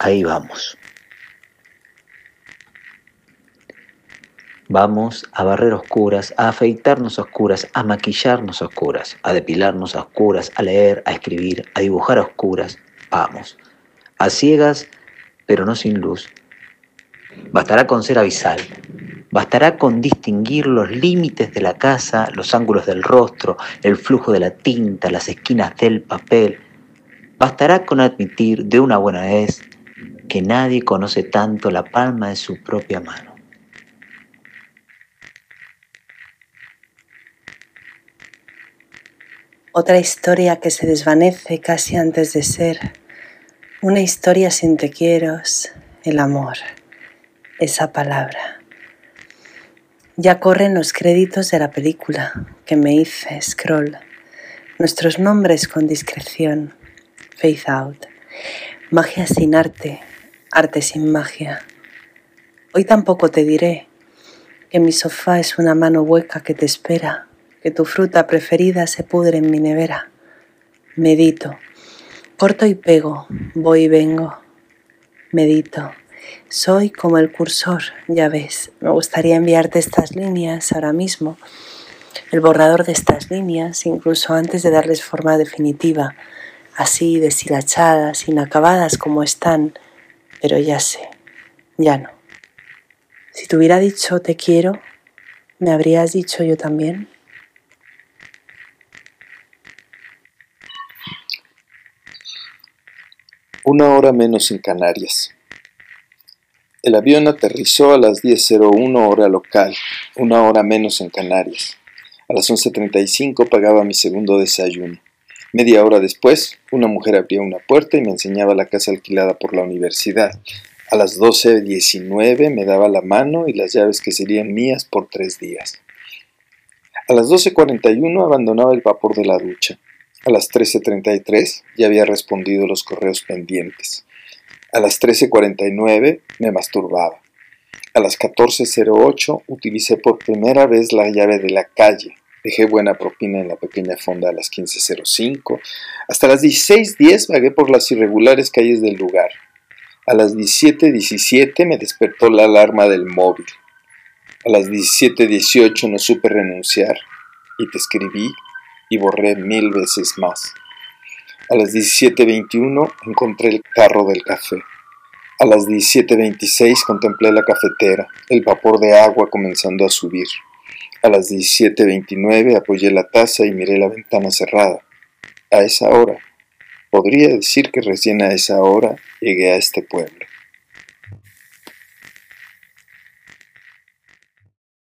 ahí vamos. Vamos a barrer oscuras, a afeitarnos oscuras, a maquillarnos oscuras, a depilarnos a oscuras, a leer, a escribir, a dibujar a oscuras. Vamos. A ciegas, pero no sin luz. Bastará con ser avisal. Bastará con distinguir los límites de la casa, los ángulos del rostro, el flujo de la tinta, las esquinas del papel. Bastará con admitir de una buena vez que nadie conoce tanto la palma de su propia mano. Otra historia que se desvanece casi antes de ser. Una historia sin te quiero, el amor, esa palabra. Ya corren los créditos de la película que me hice scroll. Nuestros nombres con discreción. Face out. Magia sin arte, arte sin magia. Hoy tampoco te diré que mi sofá es una mano hueca que te espera que tu fruta preferida se pudre en mi nevera. Medito, corto y pego, voy y vengo. Medito, soy como el cursor, ya ves. Me gustaría enviarte estas líneas ahora mismo, el borrador de estas líneas, incluso antes de darles forma definitiva, así deshilachadas, inacabadas como están, pero ya sé, ya no. Si te hubiera dicho te quiero, ¿me habrías dicho yo también? Una hora menos en Canarias. El avión aterrizó a las 10.01 hora local, una hora menos en Canarias. A las 11.35 pagaba mi segundo desayuno. Media hora después, una mujer abría una puerta y me enseñaba la casa alquilada por la universidad. A las 12.19 me daba la mano y las llaves que serían mías por tres días. A las 12.41 abandonaba el vapor de la ducha. A las 13.33 ya había respondido los correos pendientes. A las 13.49 me masturbaba. A las 14.08 utilicé por primera vez la llave de la calle. Dejé buena propina en la pequeña fonda a las 15.05. Hasta las 16.10 vagué por las irregulares calles del lugar. A las 17.17 me despertó la alarma del móvil. A las 17.18 no supe renunciar y te escribí y borré mil veces más. A las 17.21 encontré el carro del café. A las 17.26 contemplé la cafetera, el vapor de agua comenzando a subir. A las 17.29 apoyé la taza y miré la ventana cerrada. A esa hora, podría decir que recién a esa hora llegué a este pueblo.